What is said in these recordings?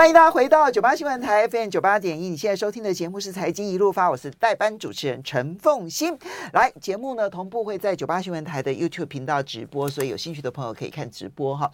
欢迎大家回到九八新闻台 FM 九八点一，你现在收听的节目是财经一路发，我是代班主持人陈凤欣。来，节目呢同步会在九八新闻台的 YouTube 频道直播，所以有兴趣的朋友可以看直播哈。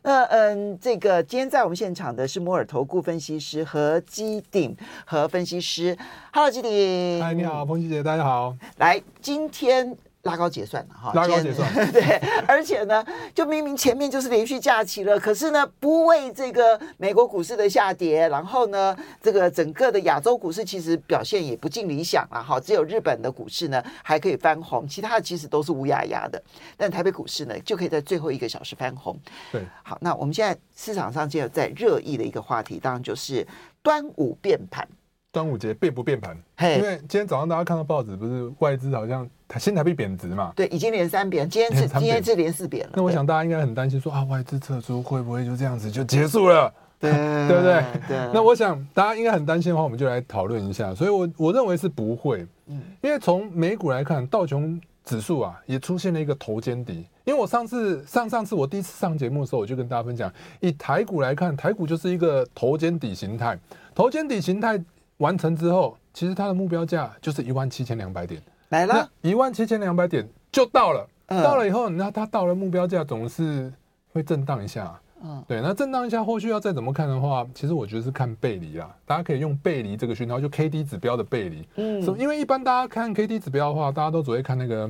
那嗯，这个今天在我们现场的是摩尔投顾分析师何基鼎和分析师，Hello 基鼎，嗨，你好，凤馨姐，大家好。来，今天。拉高结算了哈，拉高结算，对，而且呢，就明明前面就是连续假期了，可是呢，不为这个美国股市的下跌，然后呢，这个整个的亚洲股市其实表现也不尽理想啊，哈，只有日本的股市呢还可以翻红，其他的其实都是乌压压的，但台北股市呢就可以在最后一个小时翻红。对，好，那我们现在市场上就有在热议的一个话题，当然就是端午变盘。端午节变不变盘？因为今天早上大家看到报纸，不是外资好像新台币贬值嘛？对，已经连三贬，今天是今天是连四贬了。那我想大家应该很担心说，啊，外资撤出会不会就这样子就结束了？对，对不对？对。那我想大家应该很担心的话，我们就来讨论一下。所以我我认为是不会，嗯，因为从美股来看，道琼指数啊也出现了一个头肩底。因为我上次上上次我第一次上节目的时候，我就跟大家分享，以台股来看，台股就是一个头肩底形态，头肩底形态。完成之后，其实它的目标价就是一万七千两百点来了，一万七千两百点就到了。嗯、到了以后，那它到了目标价总是会震荡一下。嗯，对，那震荡一下，后续要再怎么看的话，其实我觉得是看背离啦。大家可以用背离这个讯号，就 K D 指标的背离。嗯，因为一般大家看 K D 指标的话，大家都只会看那个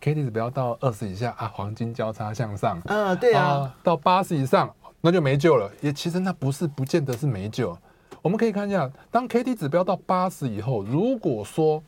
K D 指标到二十以下啊，黄金交叉向上。嗯，对啊，啊到八十以上那就没救了。也其实那不是不见得是没救。我们可以看一下，当 K D 指标到八十以后，如果说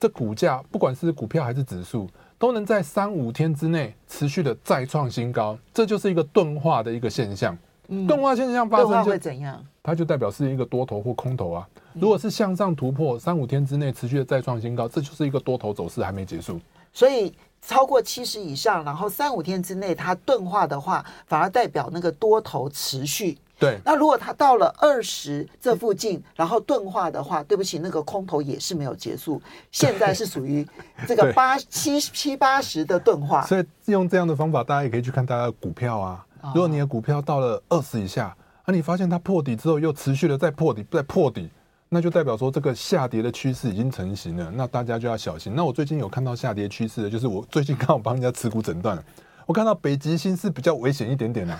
这股价不管是股票还是指数，都能在三五天之内持续的再创新高，这就是一个钝化的一个现象。嗯，钝化现象发生就会怎样？它就代表是一个多头或空头啊。如果是向上突破，三五天之内持续的再创新高，这就是一个多头走势还没结束。所以超过七十以上，然后三五天之内它钝化的话，反而代表那个多头持续。对，那如果它到了二十这附近，然后钝化的话，对不起，那个空头也是没有结束，现在是属于这个八七七八十的钝化。所以用这样的方法，大家也可以去看大家的股票啊。如果你的股票到了二十以下，啊，你发现它破底之后又持续的在破底，在破底，那就代表说这个下跌的趋势已经成型了，那大家就要小心。那我最近有看到下跌趋势的，就是我最近刚好帮人家持股诊断了。我看到北极星是比较危险一点点的，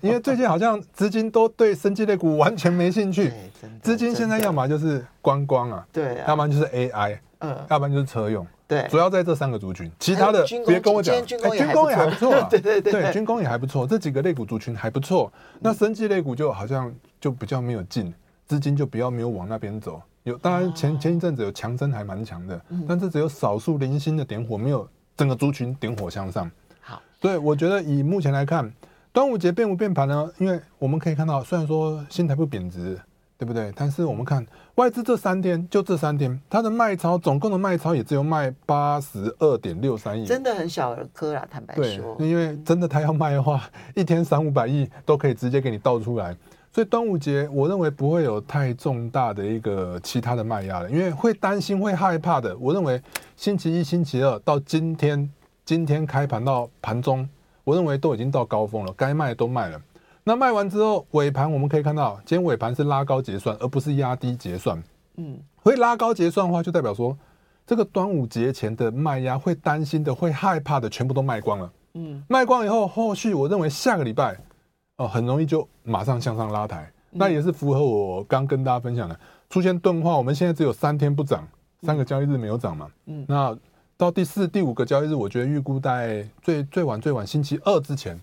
因为最近好像资金都对生技类股完全没兴趣，资金现在要么就是观光啊，对，要不然就是 AI，嗯，要不然就是车用，对，主要在这三个族群，其他的别跟我讲，军工也还不错，对对对，军工也还不错，这几个类股族群还不错，那生技类股就好像就比较没有进，资金就比较没有往那边走，有当然前前一阵子有强增还蛮强的，但是只有少数零星的点火，没有整个族群点火向上。对，我觉得以目前来看，端午节变不变盘呢？因为我们可以看到，虽然说新台币贬值，对不对？但是我们看外资这三天，就这三天，它的卖超总共的卖超也只有卖八十二点六三亿，真的很小儿科啦。坦白说，对，因为真的他要卖的话，一天三五百亿都可以直接给你倒出来。所以端午节，我认为不会有太重大的一个其他的卖压了，因为会担心、会害怕的。我认为星期一、星期二到今天。今天开盘到盘中，我认为都已经到高峰了，该卖的都卖了。那卖完之后，尾盘我们可以看到，今天尾盘是拉高结算，而不是压低结算。嗯，会拉高结算的话，就代表说，这个端午节前的卖压会担心的、会害怕的，全部都卖光了。嗯，卖光以后，后续我认为下个礼拜哦，很容易就马上向上拉抬。那也是符合我刚跟大家分享的，出现钝化，我们现在只有三天不涨，三个交易日没有涨嘛。嗯，那。到第四、第五个交易日，我觉得预估在最最晚最晚星期二之前，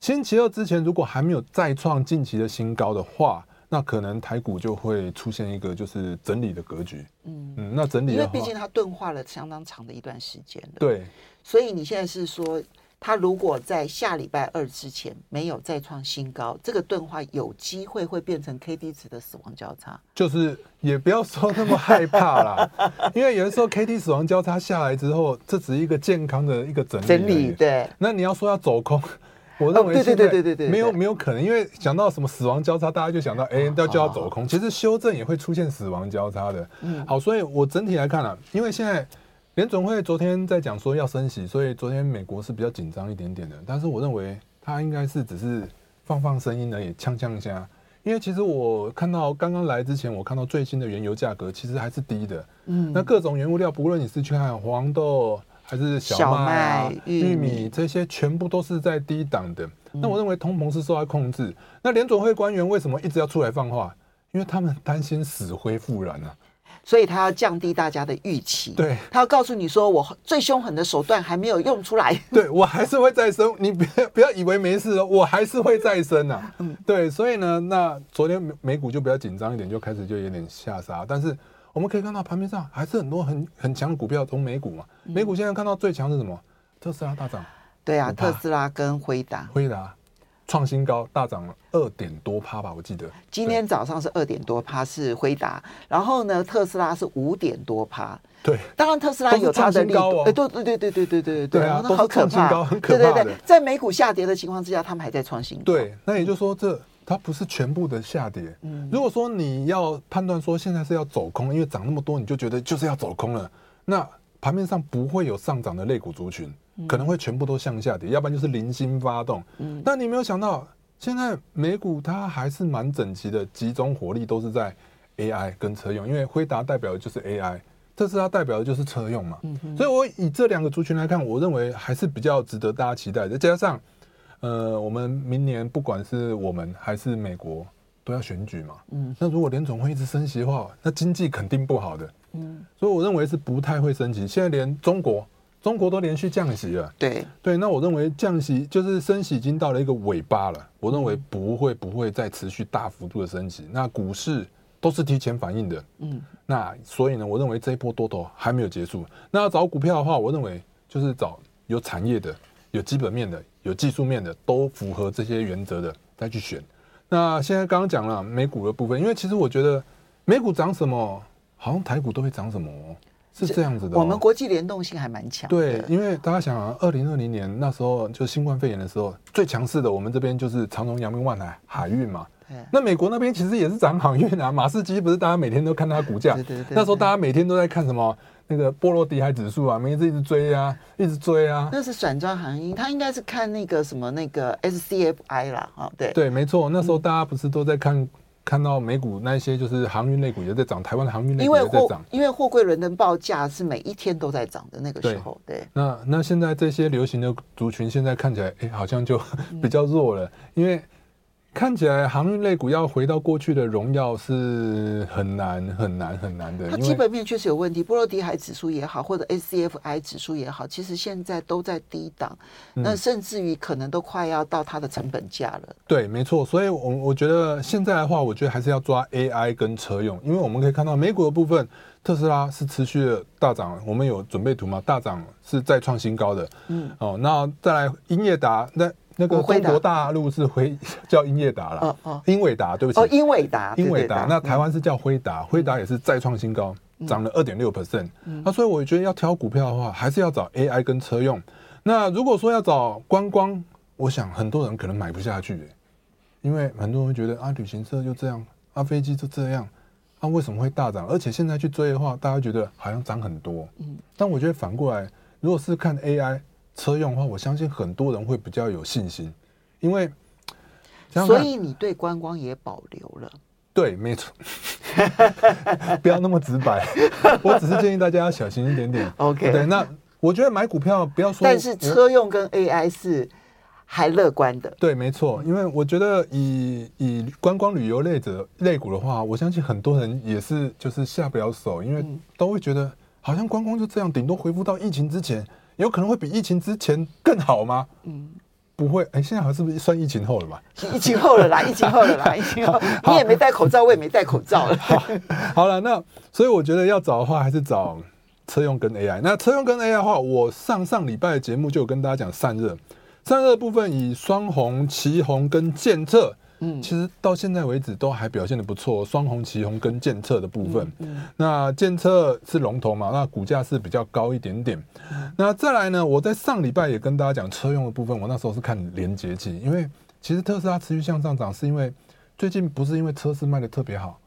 星期二之前如果还没有再创近期的新高的话，那可能台股就会出现一个就是整理的格局。嗯嗯，那整理，因为毕竟它钝化了相当长的一段时间了。对，所以你现在是说。它如果在下礼拜二之前没有再创新高，这个钝化有机会会变成 K D 值的死亡交叉。就是也不要说那么害怕啦，因为有的时候 K D 死亡交叉下来之后，这只是一个健康的一个整理。整理对。那你要说要走空，我认为对对对对对对，没有没有可能，因为想到什么死亡交叉，大家就想到哎，要就要走空。其实修正也会出现死亡交叉的。嗯。好，所以我整体来看啊，因为现在。联总会昨天在讲说要升息，所以昨天美国是比较紧张一点点的。但是我认为它应该是只是放放声音而已，呛呛一下。因为其实我看到刚刚来之前，我看到最新的原油价格其实还是低的。嗯，那各种原物料，不论你是去看黄豆还是小麦、啊、小麦、玉米、玉米这些，全部都是在低档的。那我认为通膨是受到控制。那联总会官员为什么一直要出来放话？因为他们担心死灰复燃啊。所以他要降低大家的预期，对，他要告诉你说，我最凶狠的手段还没有用出来，对我还是会再生，你不要不要以为没事了，我还是会再生啊，嗯，对，所以呢，那昨天美股就比较紧张一点，就开始就有点下杀，但是我们可以看到盘面上还是很多很很强的股票，从美股嘛，美股现在看到最强是什么？特斯拉大涨，对啊，特斯拉跟辉达，辉达。创新高，大涨了二点多趴吧，我记得。今天早上是二点多趴，是辉达，然后呢，特斯拉是五点多趴。对，当然特斯拉有它的力度。哎、哦，对对对对对对对对对啊，好可怕，很可怕。对对对，在美股下跌的情况之下，他们还在创新高。对，那也就是说，这它不是全部的下跌。嗯，如果说你要判断说现在是要走空，因为涨那么多，你就觉得就是要走空了，那盘面上不会有上涨的类股族群。可能会全部都向下跌，要不然就是零星发动。嗯，但你没有想到，现在美股它还是蛮整齐的，集中火力都是在 AI 跟车用，因为辉达代表的就是 AI，特斯拉代表的就是车用嘛。嗯，所以我以这两个族群来看，我认为还是比较值得大家期待的。再加上，呃，我们明年不管是我们还是美国都要选举嘛。嗯，那如果联总会一直升息的话，那经济肯定不好的。嗯，所以我认为是不太会升息。现在连中国。中国都连续降息了，对对，那我认为降息就是升息已经到了一个尾巴了，我认为不会不会再持续大幅度的升息，那股市都是提前反应的，嗯，那所以呢，我认为这一波多头还没有结束。那要找股票的话，我认为就是找有产业的、有基本面的、有技术面的，都符合这些原则的再去选。那现在刚刚讲了美股的部分，因为其实我觉得美股涨什么，好像台股都会涨什么。是这样子的，我们国际联动性还蛮强。对，因为大家想啊，二零二零年那时候就新冠肺炎的时候，最强势的我们这边就是长荣、阳明、万海海运嘛。对。那美国那边其实也是涨航运啊，马士基不是大家每天都看它股价？对对对。那时候大家每天都在看什么？那个波罗的海指数啊，每次一直追啊，一直追啊。那是散装航运，他应该是看那个什么那个 SCFI 啦，哦，对。对，没错，那时候大家不是都在看。看到美股那些就是航运类股也在涨，台湾的航运类股也在涨，因为货柜轮的报价是每一天都在涨的那个时候。对，对那那现在这些流行的族群现在看起来，哎，好像就 比较弱了，因为。看起来航运类股要回到过去的荣耀是很难很难很难的。它基本面确实有问题，波罗的海指数也好，或者 SCFI 指数也好，其实现在都在低档，那甚至于可能都快要到它的成本价了。嗯、对，没错。所以，我我觉得现在的话，我觉得还是要抓 AI 跟车用，因为我们可以看到美股的部分，特斯拉是持续的大涨，我们有准备图吗？大涨是再创新高的。嗯。哦，那再来英业达那。那个中国大陆是辉 叫英业达了，哦哦，英伟达，对不起，哦，英伟达，英伟达，那台湾是叫辉达，辉达也是再创新高，涨了二点六 percent，那所以我觉得要挑股票的话，还是要找 AI 跟车用。那如果说要找观光，我想很多人可能买不下去，因为很多人会觉得啊，旅行社就这样，啊，飞机就这样，啊，为什么会大涨？而且现在去追的话，大家觉得好像涨很多，嗯，但我觉得反过来，如果是看 AI。车用的话，我相信很多人会比较有信心，因为所以你对观光也保留了。对，没错，不要那么直白，我只是建议大家要小心一点点。OK，对，那我觉得买股票不要说，但是车用跟 AI 是还乐观的。对，没错，因为我觉得以以观光旅游类者类股的话，我相信很多人也是就是下不了手，因为都会觉得好像观光就这样，顶多恢复到疫情之前。有可能会比疫情之前更好吗？嗯，不会。哎，现在好像是不是算疫情后了吧？疫情后了啦，疫情后了啦，疫情后。你也没戴口罩，我也没戴口罩了。好了，那所以我觉得要找的话，还是找车用跟 AI。那车用跟 AI 的话，我上上礼拜的节目就有跟大家讲散热，散热部分以双红、旗红跟健策。嗯，其实到现在为止都还表现的不错，双红、旗红跟建策的部分。嗯，那建策是龙头嘛，那股价是比较高一点点。那再来呢，我在上礼拜也跟大家讲车用的部分，我那时候是看连接器，因为其实特斯拉持续向上涨，是因为最近不是因为车市卖的特别好，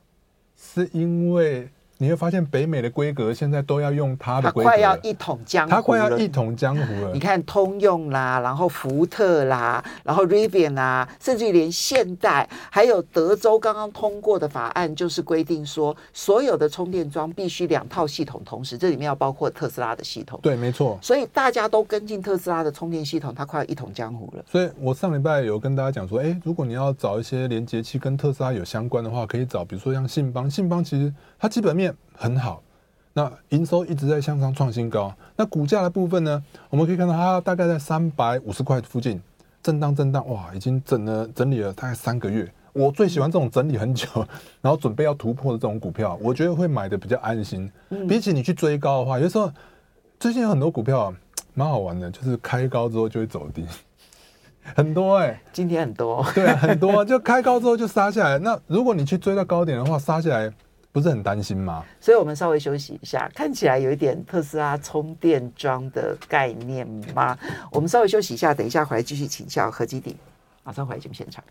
是因为你会发现北美的规格现在都要用它的规格，它快要一统江湖。它快要一统江湖了。你看通用啦，然后福特啦，然后 Rivian 啦，甚至于连现代，还有德州刚刚通过的法案，就是规定说，所有的充电桩必须两套系统同时，这里面要包括特斯拉的系统。对，没错。所以大家都跟进特斯拉的充电系统，它快要一统江湖了。所以我上礼拜有跟大家讲说，哎，如果你要找一些连接器跟特斯拉有相关的话，可以找，比如说像信邦，信邦其实它基本面很好。那营收一直在向上创新高，那股价的部分呢？我们可以看到它大概在三百五十块附近震荡震荡，哇，已经整了整理了大概三个月。我最喜欢这种整理很久，然后准备要突破的这种股票，我觉得会买的比较安心。比起你去追高的话，有时候最近有很多股票啊，蛮好玩的，就是开高之后就会走低，很多哎、欸，今天很多，对啊，很多 就开高之后就杀下来。那如果你去追到高点的话，杀下来。不是很担心吗？所以我们稍微休息一下，看起来有一点特斯拉充电桩的概念吗？我们稍微休息一下，等一下回来继续请教何基鼎，马上回来节目现场。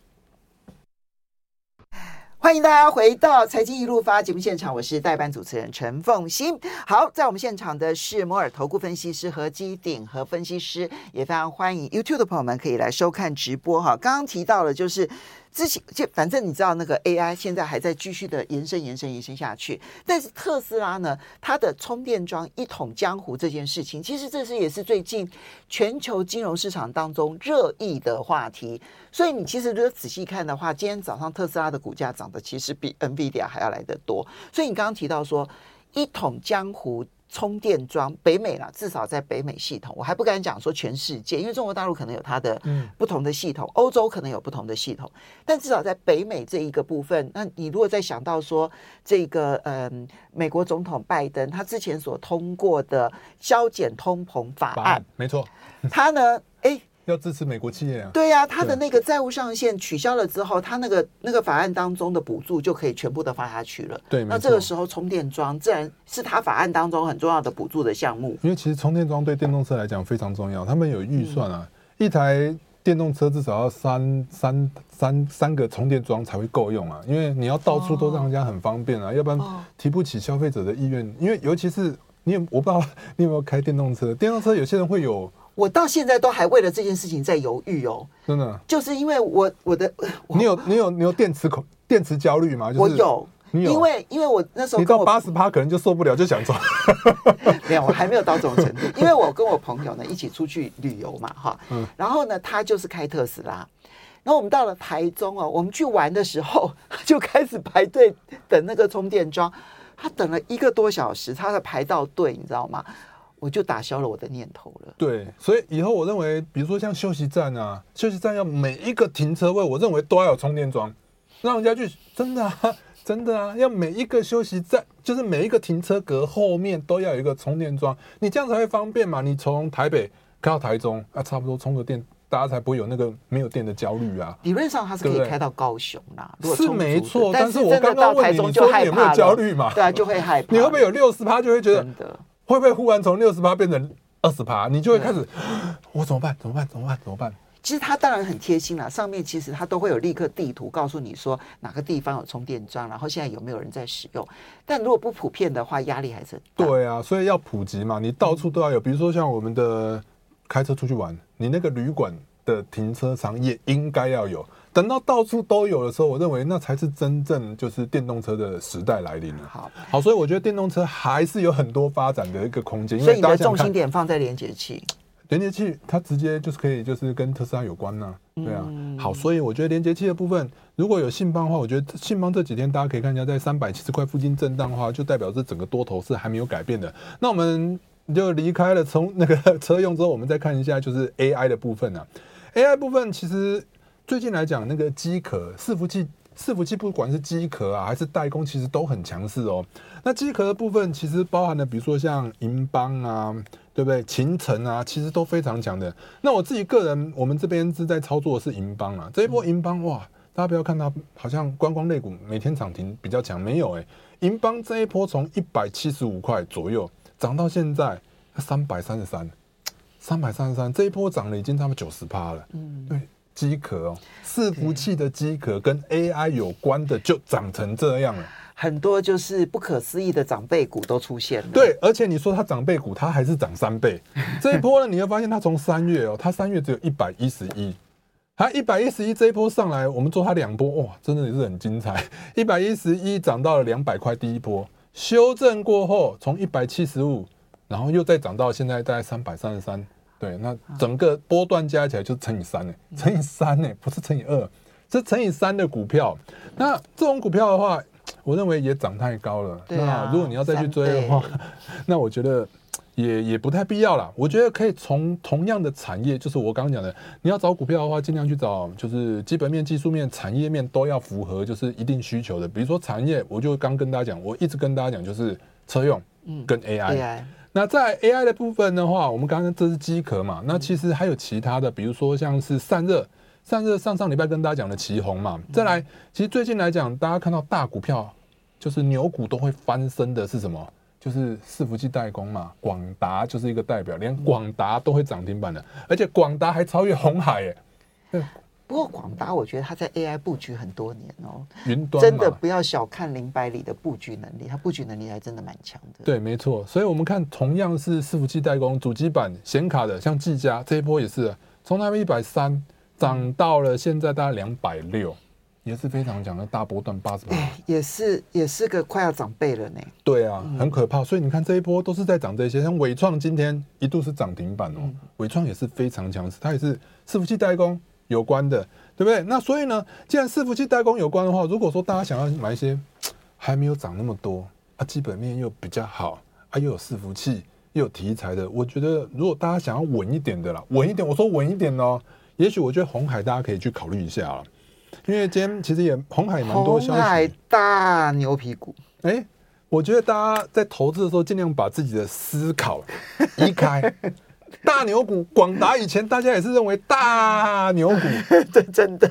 欢迎大家回到财经一路发节目现场，我是代班主持人陈凤欣。好，在我们现场的是摩尔投顾分析师何基鼎和分析师，也非常欢迎 YouTube 的朋友们可以来收看直播哈。刚刚提到了就是。之前就反正你知道那个 AI 现在还在继续的延伸、延伸、延伸下去，但是特斯拉呢，它的充电桩一统江湖这件事情，其实这是也是最近全球金融市场当中热议的话题。所以你其实如果仔细看的话，今天早上特斯拉的股价涨得其实比 NVIDIA 还要来得多。所以你刚刚提到说一统江湖。充电桩，北美啦，至少在北美系统，我还不敢讲说全世界，因为中国大陆可能有它的不同的系统，欧洲可能有不同的系统，但至少在北美这一个部分，那你如果再想到说这个嗯，美国总统拜登他之前所通过的削减通膨法案，没错，他呢，哎。要支持美国企业啊？对呀、啊，他的那个债务上限取消了之后，他那个那个法案当中的补助就可以全部都发下去了。对，那这个时候充电桩自然是他法案当中很重要的补助的项目。因为其实充电桩对电动车来讲非常重要，他们有预算啊，嗯、一台电动车至少要三三三三个充电桩才会够用啊，因为你要到处都让人家很方便啊，哦、要不然提不起消费者的意愿。因为尤其是你有，我不知道你有没有开电动车，电动车有些人会有。我到现在都还为了这件事情在犹豫哦，真的，就是因为我我的 你有你有你有电池恐电池焦虑吗？就是、我有，你有，因为因为我那时候你到八十趴可能就受不了，就想走。没有，我还没有到这种程度。因为我跟我朋友呢一起出去旅游嘛，哈，嗯，然后呢他就是开特斯拉，然后我们到了台中哦，我们去玩的时候就开始排队等那个充电桩，他等了一个多小时，他才排到队，你知道吗？我就打消了我的念头了。对，所以以后我认为，比如说像休息站啊，休息站要每一个停车位，我认为都要有充电桩，让人家去真的啊，真的啊，要每一个休息站，就是每一个停车格后面都要有一个充电桩，你这样才会方便嘛。你从台北开到台中，啊，差不多充个电，大家才不会有那个没有电的焦虑啊。理论上它是可以开到高雄啦，对对是没错。但是我刚刚问你，你说你有没有焦虑嘛？对啊，就会害怕。你会不会有六十趴就会觉得？会不会忽然从六十趴变成二十趴？你就会开始，我怎么办？怎么办？怎么办？怎么办？其实它当然很贴心啦，上面其实它都会有立刻地图告诉你说哪个地方有充电桩，然后现在有没有人在使用。但如果不普遍的话，压力还是很大。对啊，所以要普及嘛，你到处都要有。比如说像我们的开车出去玩，你那个旅馆的停车场也应该要有。等到到处都有的时候，我认为那才是真正就是电动车的时代来临了。好，好，所以我觉得电动车还是有很多发展的一个空间。所以你的重心点放在连接器，连接器它直接就是可以就是跟特斯拉有关呢、啊。对啊，好，所以我觉得连接器的部分，如果有信邦的话，我觉得信邦这几天大家可以看一下，在三百七十块附近震荡的话，就代表这整个多头是还没有改变的。那我们就离开了从那个车用之后，我们再看一下就是 AI 的部分啊。AI 部分其实。最近来讲，那个机壳伺服器，伺服器不管是机壳啊，还是代工，其实都很强势哦。那机壳的部分，其实包含了，比如说像银邦啊，对不对？秦城啊，其实都非常强的。那我自己个人，我们这边是在操作的是银邦啊。这一波银邦哇，大家不要看它好像观光类股每天涨停比较强，没有诶、欸。银邦这一波从一百七十五块左右涨到现在三百三十三，三百三十三，这一波涨了已经差不多九十趴了。嗯，对。机壳哦，伺服器的机壳跟 AI 有关的就长成这样了。很多就是不可思议的长辈股都出现了。对，而且你说它长辈股，它还是涨三倍。这一波呢，你会发现它从三月哦，它三月只有一百一十一，它一百一十一这一波上来，我们做它两波，哇，真的也是很精彩。一百一十一涨到了两百块，第一波修正过后，从一百七十五，然后又再涨到现在大概三百三十三。对，那整个波段加起来就是乘以三呢，乘以三呢，不是乘以二，是乘以三的股票。那这种股票的话，我认为也涨太高了。对啊，那如果你要再去追的话，那我觉得也也不太必要了。我觉得可以从同样的产业，就是我刚刚讲的，你要找股票的话，尽量去找就是基本面、技术面、产业面都要符合，就是一定需求的。比如说产业，我就刚跟大家讲，我一直跟大家讲，就是车用跟 AI。AI 那在 AI 的部分的话，我们刚刚这是机壳嘛，那其实还有其他的，比如说像是散热，散热上上礼拜跟大家讲的奇红嘛，再来，其实最近来讲，大家看到大股票就是牛股都会翻身的是什么？就是伺服器代工嘛，广达就是一个代表，连广达都会涨停板的，而且广达还超越红海耶。不过广达，我觉得它在 AI 布局很多年哦，云端真的不要小看林百里的布局能力，它布局能力还真的蛮强的。对，没错。所以我们看，同样是伺服器代工、主机板、显卡的，像技嘉这一波也是从他们一百三涨到了现在大概两百六，也是非常强的大波段八十八，也是也是个快要涨倍了呢。对啊，很可怕。所以你看这一波都是在涨这些，像纬创今天一度是涨停板哦，纬创也是非常强势，它也是伺服器代工。有关的，对不对？那所以呢，既然伺服器代工有关的话，如果说大家想要买一些 还没有涨那么多啊，基本面又比较好啊，又有伺服器又有题材的，我觉得如果大家想要稳一点的啦，稳一点，我说稳一点哦，也许我觉得红海大家可以去考虑一下了，因为今天其实也红海蛮多消息，红海大牛皮股，哎，我觉得大家在投资的时候尽量把自己的思考移开。大牛股，广达以前大家也是认为大牛股，对，真的，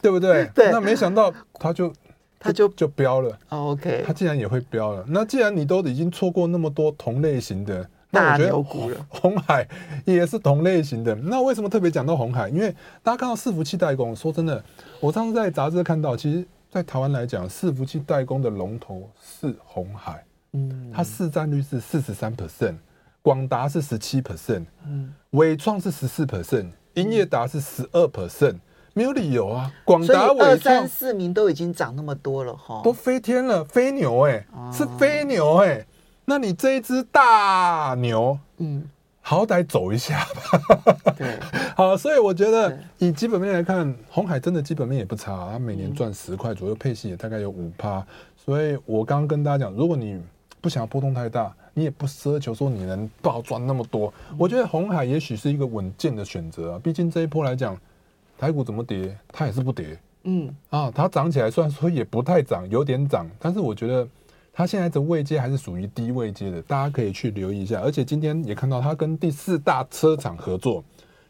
对不对？对。那没想到它就 它就就飙了。OK，它竟然也会飙了。那既然你都已经错过那么多同类型的大牛股了，红海也是同类型的。那为什么特别讲到红海？因为大家看到伺服器代工，说真的，我上次在杂志看到，其实，在台湾来讲，伺服器代工的龙头是红海，嗯，它市占率是四十三 percent。广达是十七 percent，嗯，伟创是十四 percent，英业达是十二 percent，没有理由啊。广达、伟创、四名都已经涨那么多了哈，都飞天了，飞牛哎、欸，哦、是飞牛哎、欸。那你这一只大牛，嗯，好歹走一下吧。对，好，所以我觉得以基本面来看，红海真的基本面也不差，它每年赚十块左右，配息也大概有五趴。所以我刚刚跟大家讲，如果你不想要波动太大。你也不奢求说你能暴赚那么多，我觉得红海也许是一个稳健的选择啊。毕竟这一波来讲，台股怎么跌，它也是不跌。嗯啊，它涨起来虽然说也不太涨，有点涨，但是我觉得它现在的位阶还是属于低位阶的，大家可以去留意一下。而且今天也看到它跟第四大车厂合作，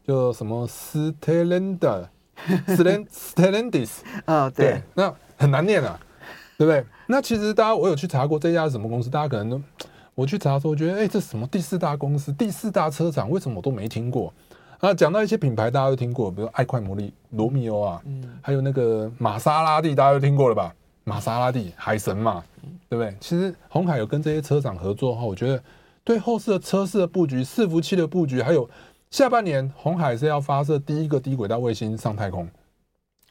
就什么 Stellantis、Stellantis 啊，对，那很难念啊，对不对？那其实大家我有去查过这家是什么公司，大家可能都。我去查的时候，我觉得，哎、欸，这什么第四大公司、第四大车厂，为什么我都没听过？啊，讲到一些品牌，大家都听过，比如爱快魔力、罗密欧啊，嗯，还有那个玛莎拉蒂，大家都听过了吧？玛莎拉蒂、海神嘛，对不对？其实红海有跟这些车厂合作的话，我觉得对后市的车市的布局、伺服器的布局，还有下半年红海是要发射第一个低轨道卫星上太空，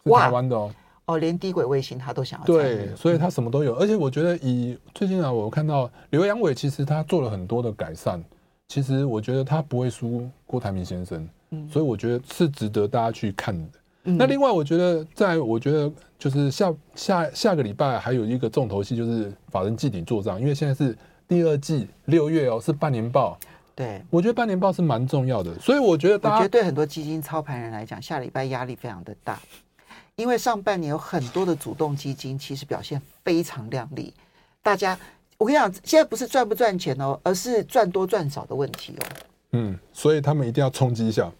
是台湾的哦。哦，连低轨卫星他都想要对，所以他什么都有。而且我觉得，以最近啊，我看到刘阳伟其实他做了很多的改善。其实我觉得他不会输郭台铭先生，嗯，所以我觉得是值得大家去看的。嗯、那另外，我觉得在我觉得就是下下下个礼拜还有一个重头戏，就是法人季底做账，因为现在是第二季六月哦，是半年报。对，我觉得半年报是蛮重要的，所以我觉得大家我觉得对很多基金操盘人来讲，下礼拜压力非常的大。因为上半年有很多的主动基金其实表现非常亮丽，大家，我跟你讲，现在不是赚不赚钱哦，而是赚多赚少的问题哦。嗯，所以他们一定要冲击一下，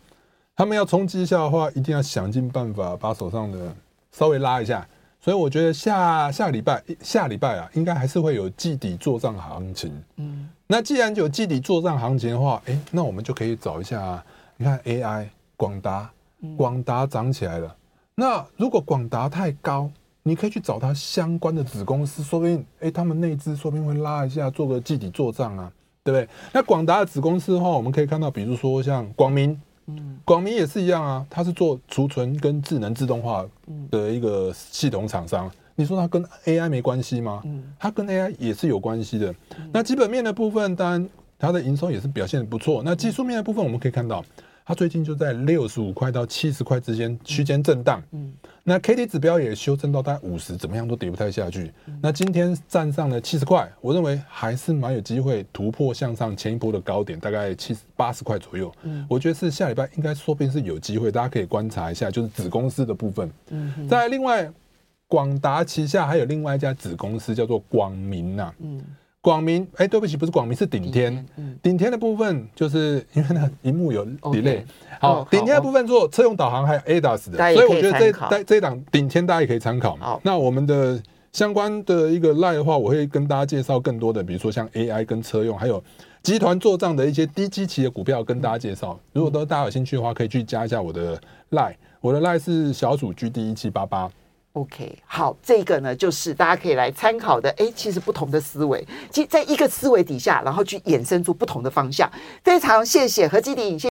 他们要冲击一下的话，一定要想尽办法把手上的稍微拉一下。所以我觉得下下礼拜下礼拜啊，应该还是会有季底作帐行情。嗯，那既然有季底作帐行情的话，哎，那我们就可以找一下，你看 AI 广达，广达涨起来了。那如果广达太高，你可以去找它相关的子公司，说不定哎，他们内资说不定会拉一下，做个季底做账啊，对不对？那广达的子公司的话，我们可以看到，比如说像广明，嗯，广明也是一样啊，它是做储存跟智能自动化的一个系统厂商。你说它跟 AI 没关系吗？嗯，它跟 AI 也是有关系的。那基本面的部分，当然它的营收也是表现得不错。那技术面的部分，我们可以看到，它最近就在六十五块到七十块之间区间震荡。嗯，那 K D 指标也修正到大概五十，怎么样都跌不太下去。那今天站上了七十块，我认为还是蛮有机会突破向上前一波的高点，大概七十八十块左右。嗯，我觉得是下礼拜应该说不定是有机会，大家可以观察一下，就是子公司的部分。嗯，在另外。广达旗下还有另外一家子公司叫做广明呐，嗯，广明，哎、欸，对不起，不是广明，是顶天，嗯，顶天的部分就是因为那个荧幕有 delay，好，顶天的部分做车用导航还有 ADAS 的，所以我觉得这这这档顶天大家也可以参考嘛。那我们的相关的一个 LINE 的话，我会跟大家介绍更多的，比如说像 AI 跟车用，还有集团做账的一些低基期的股票跟大家介绍。如果都大家有兴趣的话，可以去加一下我的 LINE，我的 LINE 是小组 GD 一七八八。OK，好，这个呢就是大家可以来参考的。哎，其实不同的思维，其实在一个思维底下，然后去衍生出不同的方向。非常谢谢何基鼎。谢。